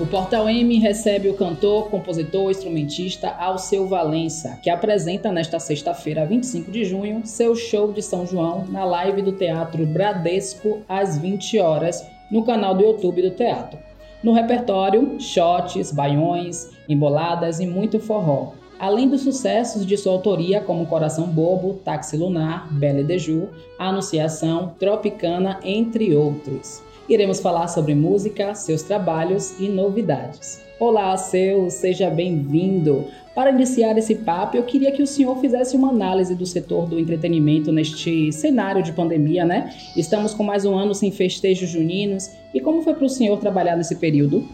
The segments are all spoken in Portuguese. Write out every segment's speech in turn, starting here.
O Portal M recebe o cantor, compositor, instrumentista Alceu Valença, que apresenta nesta sexta-feira, 25 de junho, seu show de São João na live do Teatro Bradesco às 20 horas no canal do YouTube do teatro. No repertório, shots, baiões, emboladas e muito forró. Além dos sucessos de sua autoria como Coração Bobo, Táxi Lunar, Belle de Jour, Anunciação, Tropicana, entre outros. Iremos falar sobre música, seus trabalhos e novidades. Olá, seu, seja bem-vindo. Para iniciar esse papo, eu queria que o senhor fizesse uma análise do setor do entretenimento neste cenário de pandemia, né? Estamos com mais um ano sem festejos juninos. E como foi para o senhor trabalhar nesse período?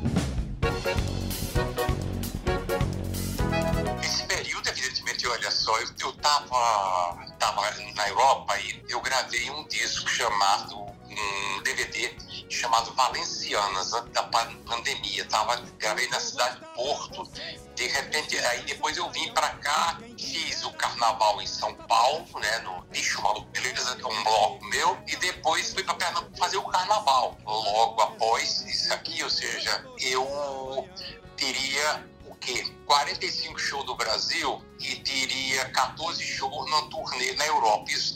Esse período, evidentemente, olha só, eu, eu tava, tava na Europa e eu gravei um disco chamado, um DVD chamado Valencianas, antes da pandemia. Tava, gravei na cidade de Porto. De repente, aí depois eu vim para cá, fiz o carnaval em São Paulo, né, no Bicho Maluco Beleza, que é um bloco meu, e depois fui para Pernambuco fazer o carnaval. Logo após isso aqui, ou seja, eu teria quê? 45 shows do Brasil e teria 14 shows na turnê na Europa. Isso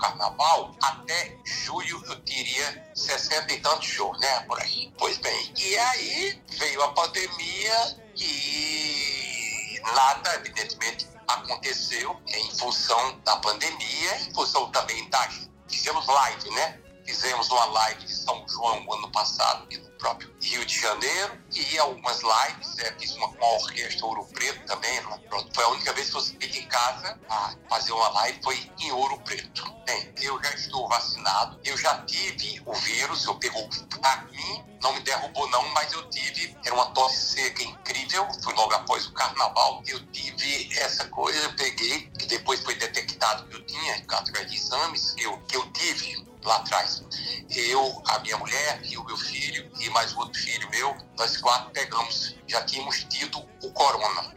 carnaval, até julho eu teria 60 e tantos shows, né? Por aí. Pois bem, e aí veio a pandemia e nada, evidentemente, aconteceu em função da pandemia, em função também da. Fizemos live, né? Fizemos uma live de São João ano passado, no próprio Rio de Janeiro, e algumas lives, é, fiz uma com a Orquestra Ouro Preto também. Né? Pronto, foi a única vez que eu fiquei em casa a fazer uma live, foi em Ouro Preto. Bem, eu já estou vacinado, eu já tive o vírus, eu pegou a mim, não me derrubou não, mas eu tive, era uma tosse seca incrível, foi logo após o carnaval, eu tive essa coisa, eu peguei, que depois foi detectado que eu tinha, através de exames, que eu, que eu tive lá atrás. Eu, a minha mulher e o meu filho e mais outro filho meu, nós quatro pegamos, já tínhamos tido o corona.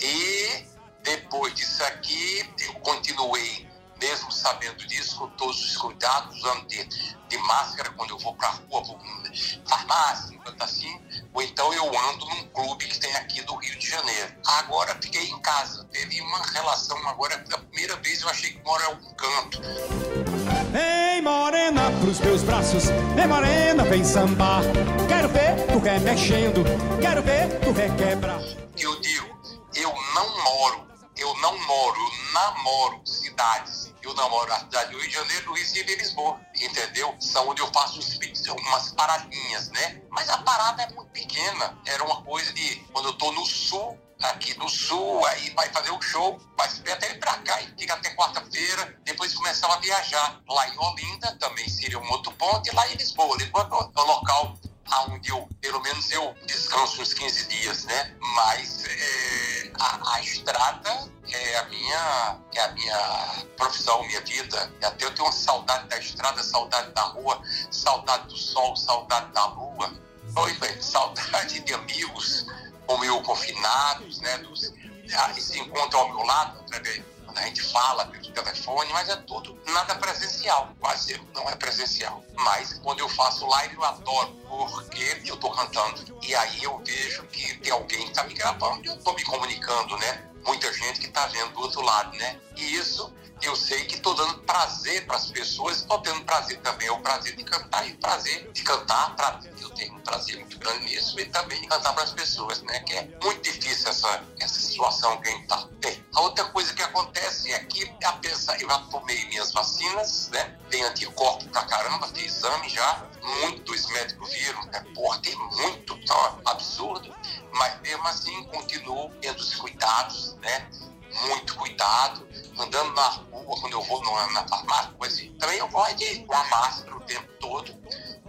E, depois disso aqui, eu continuei, mesmo sabendo disso, com todos os cuidados, usando de, de máscara quando eu vou para a rua, vou farmácia, assim, ou então eu ando num clube que tem aqui do Rio de Janeiro. Agora fiquei em casa, teve uma relação, agora pela primeira vez eu achei que mora em algum canto. Vem morena pros meus braços, vem morena, vem sambar. Quero ver tu remexendo, quero ver tu requebrar. Eu digo, eu não moro, eu não moro, eu namoro cidades. Eu namoro a cidade do Rio de Janeiro, do Recife e Lisboa, entendeu? São onde eu faço umas paradinhas, né? Mas a parada é muito pequena. Era uma coisa de, quando eu tô no sul, do sul, aí vai fazer o show, vai até ir pra cá e fica até quarta-feira, depois começava a viajar. Lá em Olinda também seria um outro ponto, e lá em Lisboa. Lisboa é o local onde eu, pelo menos eu descanso uns 15 dias, né? Mas é, a, a, estrada é a minha é a minha profissão, minha vida. Até eu tenho uma saudade da estrada, saudade da rua, saudade do sol, saudade da lua. Pois bem, saudade de amigos, como eu, confinados, né, dos, ah, se encontram ao meu lado, através, quando a gente fala pelo telefone, mas é tudo nada presencial, quase não é presencial. Mas quando eu faço live eu adoro, porque eu estou cantando. E aí eu vejo que tem alguém que está me gravando e eu estou me comunicando, né? Muita gente que está vendo do outro lado, né? E isso eu sei que estou dando prazer para as pessoas, estou tendo prazer também, é o prazer de cantar e prazer de cantar, pra, eu tenho um prazer muito grande nisso, e também de cantar para as pessoas, né? Que é muito difícil essa, essa situação que a gente está. A outra coisa que acontece é que, apesar, eu já tomei minhas vacinas, né? Tem anticorpo pra caramba, fiz exame já, muitos médicos viram, né? Porra, tem muito, tá absurdo, mas mesmo assim continuo tendo os cuidados, né? Muito cuidado, andando na rua, quando eu vou na, na farmácia, assim, também eu vou de com a máscara o tempo todo,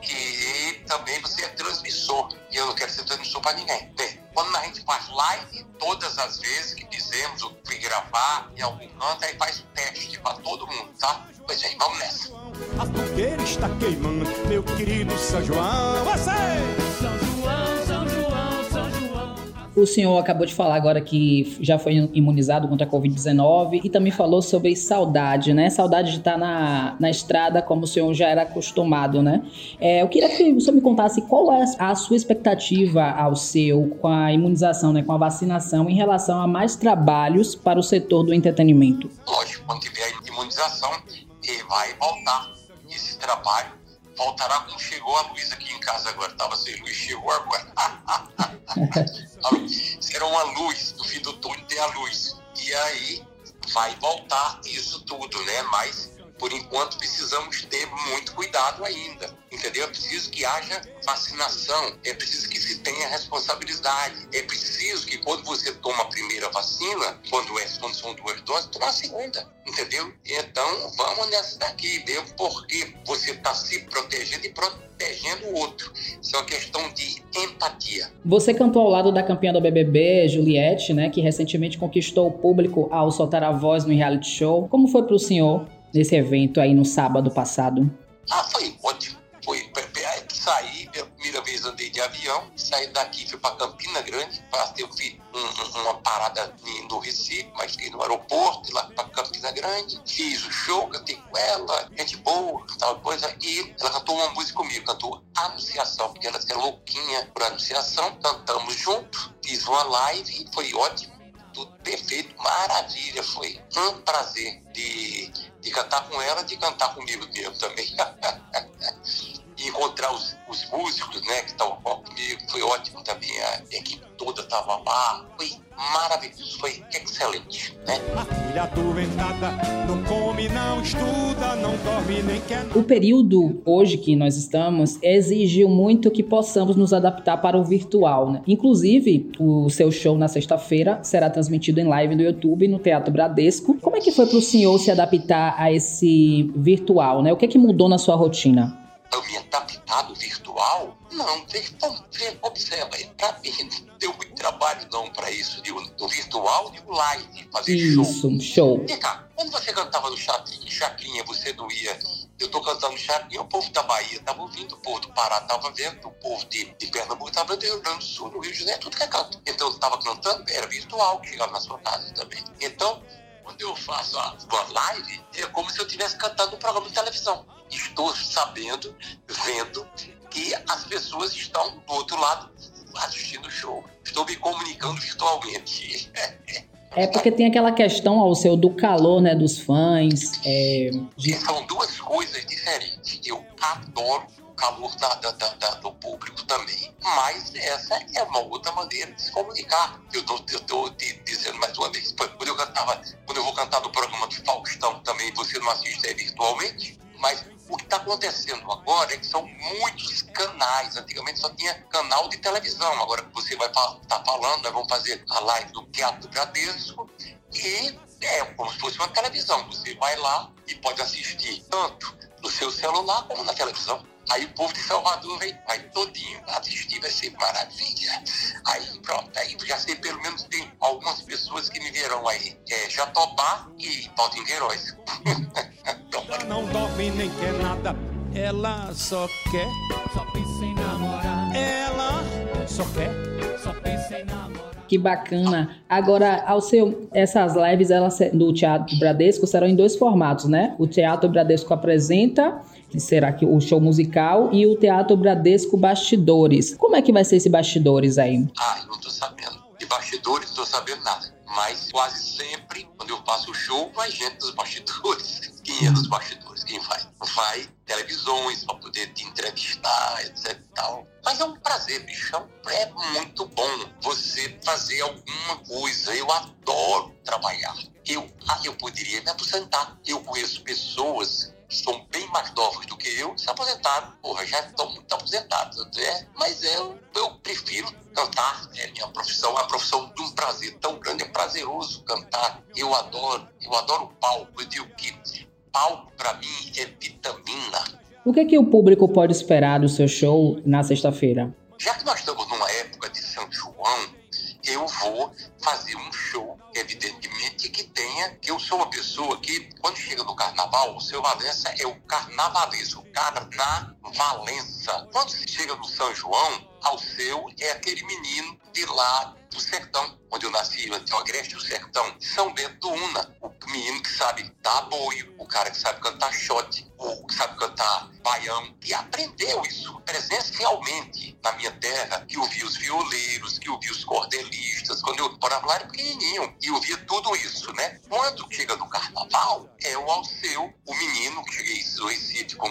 que também você é transmissor, e eu não quero ser transmissor para ninguém. Bem, quando a gente faz live, todas as vezes que fizemos, eu fui gravar em algum canto, aí faz o teste para todo mundo, tá? Pois é, vamos nessa. A fogueira está queimando, meu querido São João, você! O senhor acabou de falar agora que já foi imunizado contra a Covid-19 e também falou sobre saudade, né? Saudade de estar na, na estrada como o senhor já era acostumado, né? É, eu queria que o senhor me contasse qual é a sua expectativa ao seu com a imunização, né? Com a vacinação em relação a mais trabalhos para o setor do entretenimento. Lógico, quando tiver a imunização, vai voltar esse trabalho voltará como chegou a luz aqui em casa agora. Estava sem luz, chegou agora. Será uma luz, no fim do túnel tem a luz. E aí vai voltar isso tudo, né? Mas por enquanto precisamos ter muito cuidado ainda, entendeu? É preciso que haja vacinação, é preciso que se tenha responsabilidade, é preciso que quando você toma a primeira vacina, quando, é, quando são duas doses, toma a segunda, entendeu? Então vamos nessa daqui, mesmo porque você está se protegendo e protegendo o outro. Isso é uma questão de empatia. Você cantou ao lado da campeã do BBB, Juliette, né, que recentemente conquistou o público ao soltar a voz no reality show. Como foi para o senhor nesse evento aí no sábado passado? Ah, foi ótimo. Foi saí, pela primeira vez andei de avião, saí daqui, fui para Campina Grande, eu fiz um, uma parada no Recife, mas fiquei no aeroporto, lá para Campina Grande, fiz o show, cantei com ela, gente boa, tal coisa, e ela cantou uma música comigo, cantou Anunciação, porque ela é louquinha por Anunciação, cantamos junto, fiz uma live foi ótimo tudo perfeito, maravilha. Foi um prazer de, de cantar com ela, de cantar comigo mesmo também. e encontrar os, os músicos né, que estavam comigo, foi ótimo também. A equipe toda estava lá. Foi maravilhoso, foi excelente. Né? O período hoje que nós estamos exigiu muito que possamos nos adaptar para o virtual. Né? Inclusive, o seu show na sexta-feira será transmitido em live no YouTube, no Teatro Bradesco. Como é que foi para o senhor se adaptar a esse virtual? Né? O que é que mudou na sua rotina? Adaptado virtual? Não, então, observa, para mim não deu muito trabalho não para isso, de, do virtual e o live, fazer isso, show. Show. Vem cá, quando você cantava no Chacrinha, você não ia. Eu tô cantando Chacrinha, o povo da Bahia tava ouvindo, o povo do Pará tava vendo, o povo de, de Pernambuco tava vendo, Rio Grande do Sul, no Rio de Janeiro, tudo que é canto. Então eu tava cantando, era virtual, chegava na sua casa também. Então, quando eu faço uma live, é como se eu estivesse cantando um programa de televisão. Estou sabendo, vendo que as pessoas estão do outro lado assistindo o show. Estou me comunicando virtualmente. É porque tem aquela questão ao seu do calor, né, dos fãs. É... São duas coisas diferentes. Eu adoro calor da, da, da, do público também. Mas essa é uma outra maneira de se comunicar. Eu estou te dizendo mais uma vez, quando eu, cantava, quando eu vou cantar no programa do Faustão também, você não assiste virtualmente, mas o que está acontecendo agora é que são muitos canais. Antigamente só tinha canal de televisão. Agora você vai estar tá falando, nós vamos fazer a live do Teatro Bradesco e é como se fosse uma televisão. Você vai lá e pode assistir tanto no seu celular como na televisão. Aí o povo de Salvador vem, vai todinho assistir, vai ser maravilha. Aí pronto, aí já sei pelo menos tem algumas pessoas que me verão aí. É Jatobá e Paulo Queiroz. Ela não dorme nem quer nada, ela só quer, só pensa em namorar. Ela só quer, só pensa em namorar. Que bacana. Agora, ao seu, essas lives elas, do Teatro Bradesco serão em dois formatos, né? O Teatro Bradesco apresenta que será que o show musical e o Teatro Bradesco Bastidores. Como é que vai ser esse bastidores aí? Ah, eu não tô sabendo. De bastidores não tô sabendo nada. Mas quase sempre, quando eu faço o show, vai gente dos bastidores. É dos bastidores? Quem vai? Vai televisões para poder te entrevistar, etc tal. Mas é um prazer, bichão. É muito bom você fazer alguma coisa. Eu adoro trabalhar. Eu, ah, eu poderia me aposentar. Eu conheço pessoas são bem mais novos do que eu, se aposentaram. Porra, já estão muito aposentados, né? Mas eu, eu prefiro cantar, é minha profissão, é uma profissão de um prazer tão grande, é prazeroso cantar. Eu adoro, eu adoro palco. Eu digo que palco para mim é vitamina. O que é que o público pode esperar do seu show na sexta-feira? Já que nós estamos numa época de São João, eu vou fazer um show, evidentemente, que tenha, que eu sou uma pessoa que, quando chega no carnaval, o seu Valença é o carnavalesco, o carnavalesco. Quando chega no São João, Alceu é aquele menino de lá do sertão, onde eu nasci, o Agreste do Sertão. São Bento do Una, o menino que sabe dar boio, o cara que sabe cantar shot, o que sabe cantar baião, e aprendeu isso presencialmente na minha terra, que ouvia os violeiros, que ouvia os cordelistas, quando eu morava lá era pequenininho, e ouvia tudo isso, né? Quando chega no carnaval, é o Alceu, o menino que cheguei no Recife com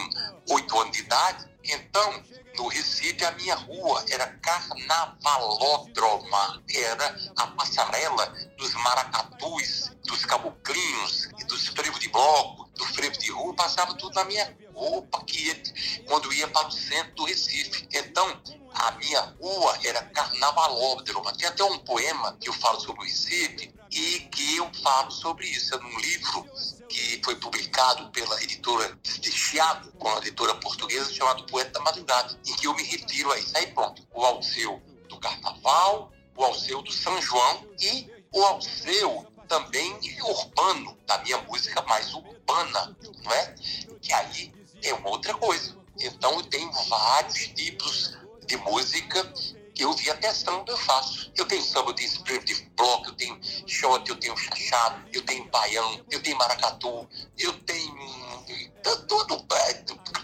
oito anos de idade, então no Recife, a minha rua era carnavalódroma, era a passarela dos maracatus, dos caboclinhos, dos frevos de bloco, do frevo de rua, passava tudo na minha roupa que quando ia para o centro do Recife. Então, a minha rua era carnavalódroma. Tem até um poema que eu falo sobre o Recife e que eu falo sobre isso. É num livro que foi publicado pela editora Chiado, com a editora portuguesa, chamado Poeta da Madrugada, em que eu me refiro a isso. Aí pronto, o Alceu do Carnaval, o Alceu do São João e o Alceu também urbano, da minha música mais urbana, não é? Que aí é uma outra coisa. Então eu tenho vários tipos de música eu via testando, eu faço. Eu tenho samba, tenho split de bloco, eu tenho shot, eu tenho chachado, eu tenho baião, eu tenho maracatu, eu tenho tudo, é,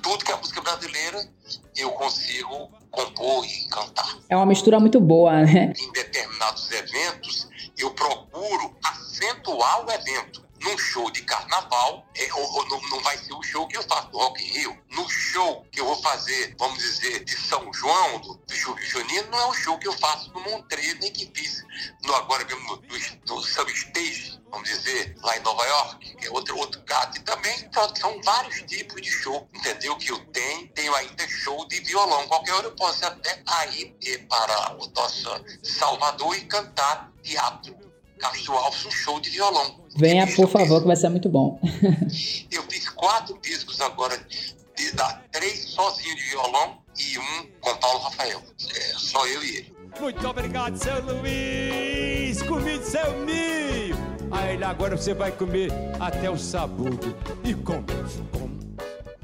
tudo que é música brasileira eu consigo compor e cantar. É uma mistura muito boa, né? Em determinados eventos, eu procuro acentuar o evento num show de carnaval, é, ou, ou não, não, vai ser o show que eu faço do Rock in Rio. No show que eu vou fazer, vamos dizer, de São João, do, do Junino, não é o show que eu faço no Montreux, nem que fiz no, agora mesmo no, no, no Stage, vamos dizer, lá em Nova York, que é outro, outro gato. E também então, são vários tipos de show, entendeu? Que eu tenho. Tenho ainda show de violão. Qualquer hora eu posso até ir para o nosso Salvador e cantar teatro Castro Alves um show de violão. Venha, por favor, que vai ser muito bom. eu fiz quatro discos agora, de, da, três sozinho de violão e um com Paulo Rafael. É, só eu e ele. Muito obrigado, seu Luiz. Convide seu milho. Aí agora você vai comer até o sabugo. E como? Como?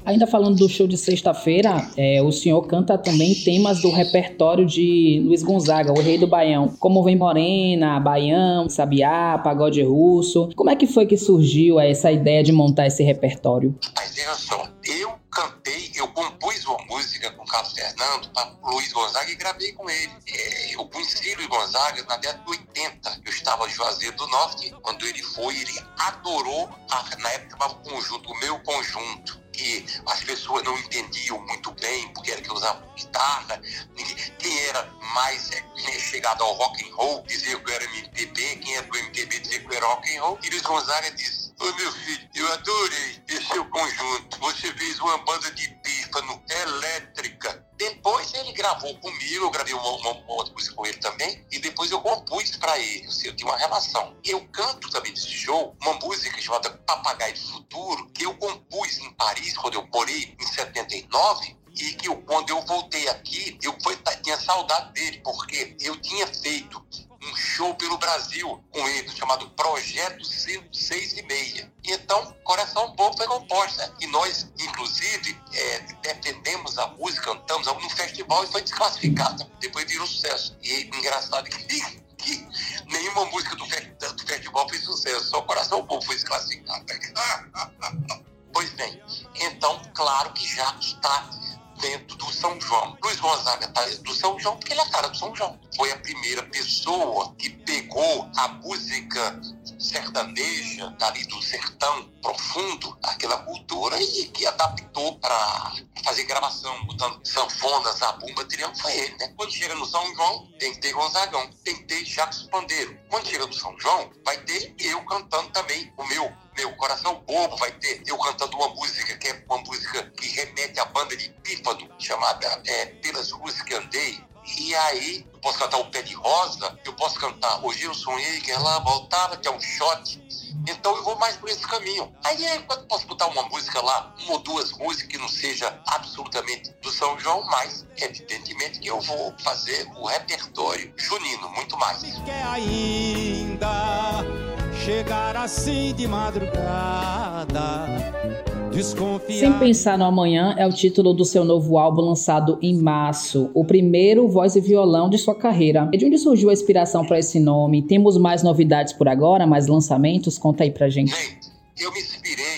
Ainda falando do show de sexta-feira, é, o senhor canta também temas do repertório de Luiz Gonzaga, o rei do Baião, como Vem Morena, Baião, Sabiá, Pagode Russo. Como é que foi que surgiu essa ideia de montar esse repertório? Mas veja só, eu cantei, eu compus uma música com Carlos Fernando para Luiz Gonzaga e gravei com ele. É, eu conheci Luiz Gonzaga na década de 80. Eu estava em Juazeiro do Norte. Quando ele foi, ele adorou, a, na época conjunto, o meu conjunto que as pessoas não entendiam muito bem porque era que usava guitarra. Quem era mais é, chegado ao rock and roll dizia que era MPB, quem era do MPB dizia que era rock and roll. Luiz Gonzaga disse, ô meu filho, eu adorei esse seu conjunto. Você fez uma banda de pífano elétrica. Depois ele gravou comigo, eu gravei uma, uma, uma outra música com ele também, e depois eu compus para ele, assim, eu tinha uma relação. Eu canto também nesse show uma música chamada Papagaio do Futuro, que eu compus em Paris, quando eu morei em 79, e que eu, quando eu voltei aqui, eu foi, tinha saudade dele, porque eu tinha feito um show pelo Brasil com ele, chamado Projeto 6 e Meia. Então, Coração Bobo foi composta. E nós, inclusive, é, defendemos a música, cantamos no festival e foi desclassificada. Depois virou sucesso. E engraçado que, que nenhuma música do, do festival fez sucesso, só Coração Bobo foi desclassificada. Claro que já está dentro do São João. Luiz Gonzaga está do São João porque ele é cara do São João. Foi a primeira pessoa que pegou a música sertaneja, dali do sertão profundo, aquela cultura, e que adaptou para fazer gravação, botando sanfonas, a bomba, triângulo, foi ele, né? Quando chega no São João, tem que ter Gonzagão, tem que ter Jacques Pandeiro. Quando chega no São João, vai ter eu cantando também o meu meu coração bobo vai ter eu cantando uma música que é uma música que remete à banda de Pífado, chamada é, Pelas Ruas que Andei. E aí, eu posso cantar o Pé de Rosa, eu posso cantar Hoje Eu Sonhei que ela voltava, que é um shot. Então eu vou mais por esse caminho. Aí, aí quando posso botar uma música lá, uma ou duas músicas que não seja absolutamente do São João, mas evidentemente que eu vou fazer o repertório junino, muito mais. Quer ainda chegar assim de madrugada. Sem Pensar no Amanhã é o título do seu novo álbum lançado em março, o primeiro voz e violão de sua carreira. E de onde surgiu a inspiração para esse nome? Temos mais novidades por agora, mais lançamentos? Conta aí pra gente. Gente, eu me inspirei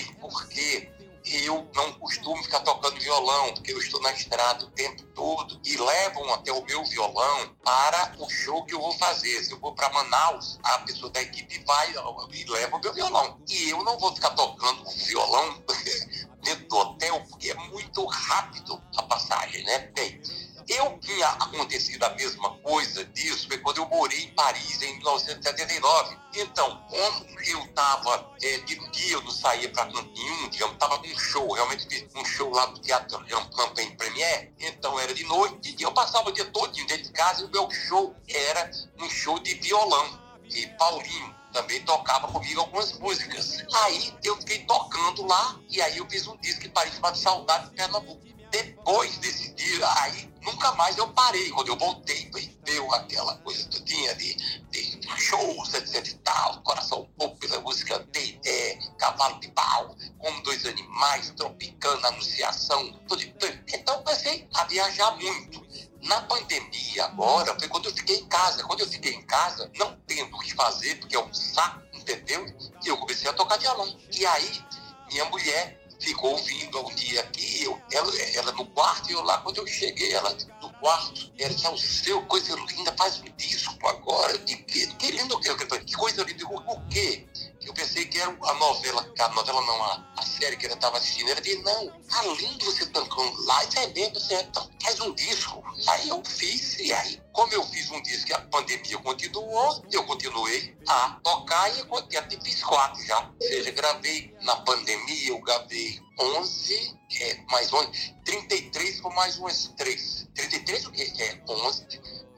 costumo ficar tocando violão, porque eu estou na estrada o tempo todo e levam até o meu violão para o show que eu vou fazer. Se eu vou para Manaus, a pessoa da equipe vai e leva o meu violão. E eu não vou ficar tocando violão dentro do hotel, porque é muito rápido a passagem, né? Bem, eu tinha acontecido a mesma coisa disso foi quando eu morei em Paris em 1979. Então, como eu estava é, de dia, eu não saía para nenhum, digamos, estava um show, realmente um show lá do Teatro Campagne Premier, então era de noite, e eu passava o dia todo dentro de casa e o meu show era um show de violão. E Paulinho, também tocava comigo algumas músicas. Aí eu fiquei tocando lá e aí eu fiz um disco que Paris chamado Saudade de Pernambuco. Depois desse dia, aí nunca mais eu parei. Quando eu voltei, deu aquela coisa todinha de, de shows, etc e tal, coração pouco pela música de é, Cavalo de Pau, como dois animais, tropicando, anunciação, tudo. Então comecei a viajar muito. Na pandemia agora, foi quando eu fiquei em casa. Quando eu fiquei em casa, não tendo o que fazer, porque é um saco, entendeu? E eu comecei a tocar violão. E aí, minha mulher ficou ouvindo um dia aqui, eu, ela, ela no quarto, e eu lá, quando eu cheguei, ela do quarto, ela disse, o seu, coisa linda, faz um disco agora. Eu disse, que, que lindo, que, que coisa linda. Eu, o quê? Eu pensei que era a novela, a novela não, a, a série que ela estava assistindo. Ela disse, não, além de você tocando lá, isso é mesmo, você então, faz um disco. Aí eu fiz, e aí, como eu fiz um disco e a pandemia continuou, eu continuei a tocar e eu fiz quatro já. Ou seja, gravei na pandemia, eu gravei 11, é, mais 11, 33 com mais umas 3. 33 o que é? 11,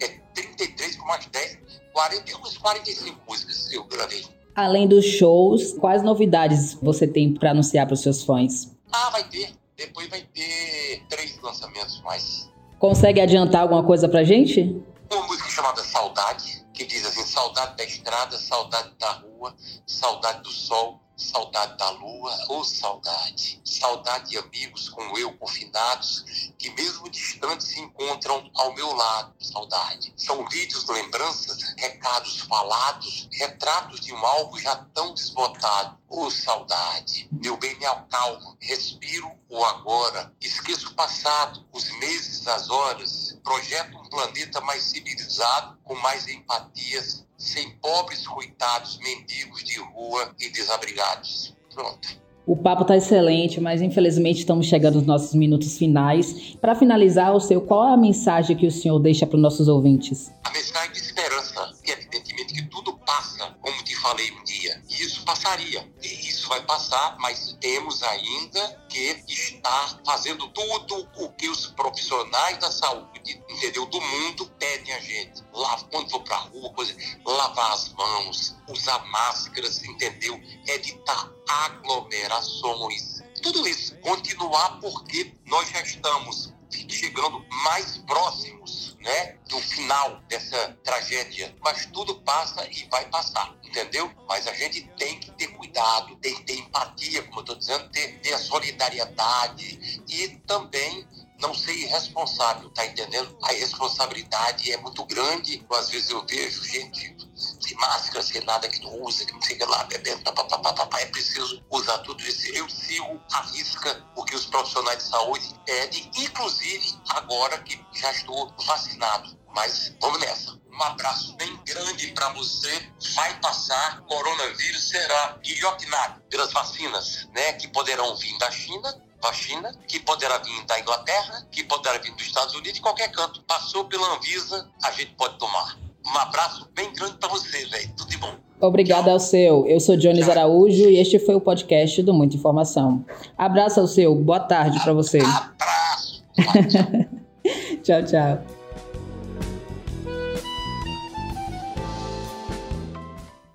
é 33 com mais 10, 40, umas 45 músicas eu gravei. Além dos shows, quais novidades você tem para anunciar para os seus fãs? Ah, vai ter. Depois vai ter três lançamentos mais. Consegue adiantar alguma coisa pra gente? Uma música chamada Saudade, que diz assim: saudade da estrada, saudade da rua, saudade do sol, saudade da lua, ou oh, saudade. Saudade de amigos como eu, confinados, que mesmo distantes se encontram ao meu lado. Saudade. São vídeos, lembranças, recados falados, retratos de um alvo já tão desbotado. Ô oh, saudade, meu bem me acalma, respiro o agora, esqueço o passado, os meses, as horas, projeto um planeta mais civilizado, com mais empatias, sem pobres, coitados, mendigos de rua e desabrigados. Pronto. O papo está excelente, mas infelizmente estamos chegando aos nossos minutos finais. Para finalizar, o seu, qual é a mensagem que o senhor deixa para os nossos ouvintes? A mensagem de esperança, que evidentemente que tudo passa, como te falei um dia, e isso passaria. E isso vai passar, mas temos ainda que estar fazendo tudo o que os profissionais da saúde, entendeu, do mundo pedem a gente. Lá, quando for para a rua, coisa, lavar as mãos, usar máscaras, entendeu? Evitar aglomerações. Tudo isso continuar porque nós já estamos chegando mais próximos né, do final dessa tragédia. Mas tudo passa e vai passar, entendeu? Mas a gente tem que ter cuidado, tem que ter empatia, como eu estou dizendo, ter, ter a solidariedade e também não ser irresponsável, tá entendendo? A responsabilidade é muito grande. Às vezes eu vejo gente sem máscara, sem nada que não usa, que não fica lá bebendo, papapá, é preciso usar tudo isso. Eu sigo a risca o que os profissionais de saúde pedem, inclusive agora que já estou vacinado. Mas vamos nessa. Um abraço bem grande para você. Vai passar. Coronavírus será guilhotinado pelas vacinas, né? Que poderão vir da China vacina, que poderá vir da Inglaterra, que poderá vir dos Estados Unidos, de qualquer canto. Passou pela Anvisa, a gente pode tomar. Um abraço bem grande para você, velho. Tudo de bom. Obrigada ao seu. Eu sou Jones Araújo e este foi o podcast do Muita Informação. Abraço ao seu. Boa tarde para você. Abraço. tchau, tchau.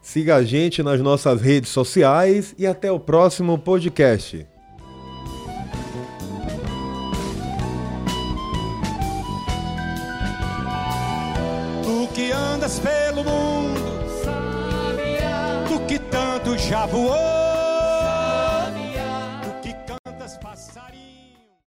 Siga a gente nas nossas redes sociais e até o próximo podcast.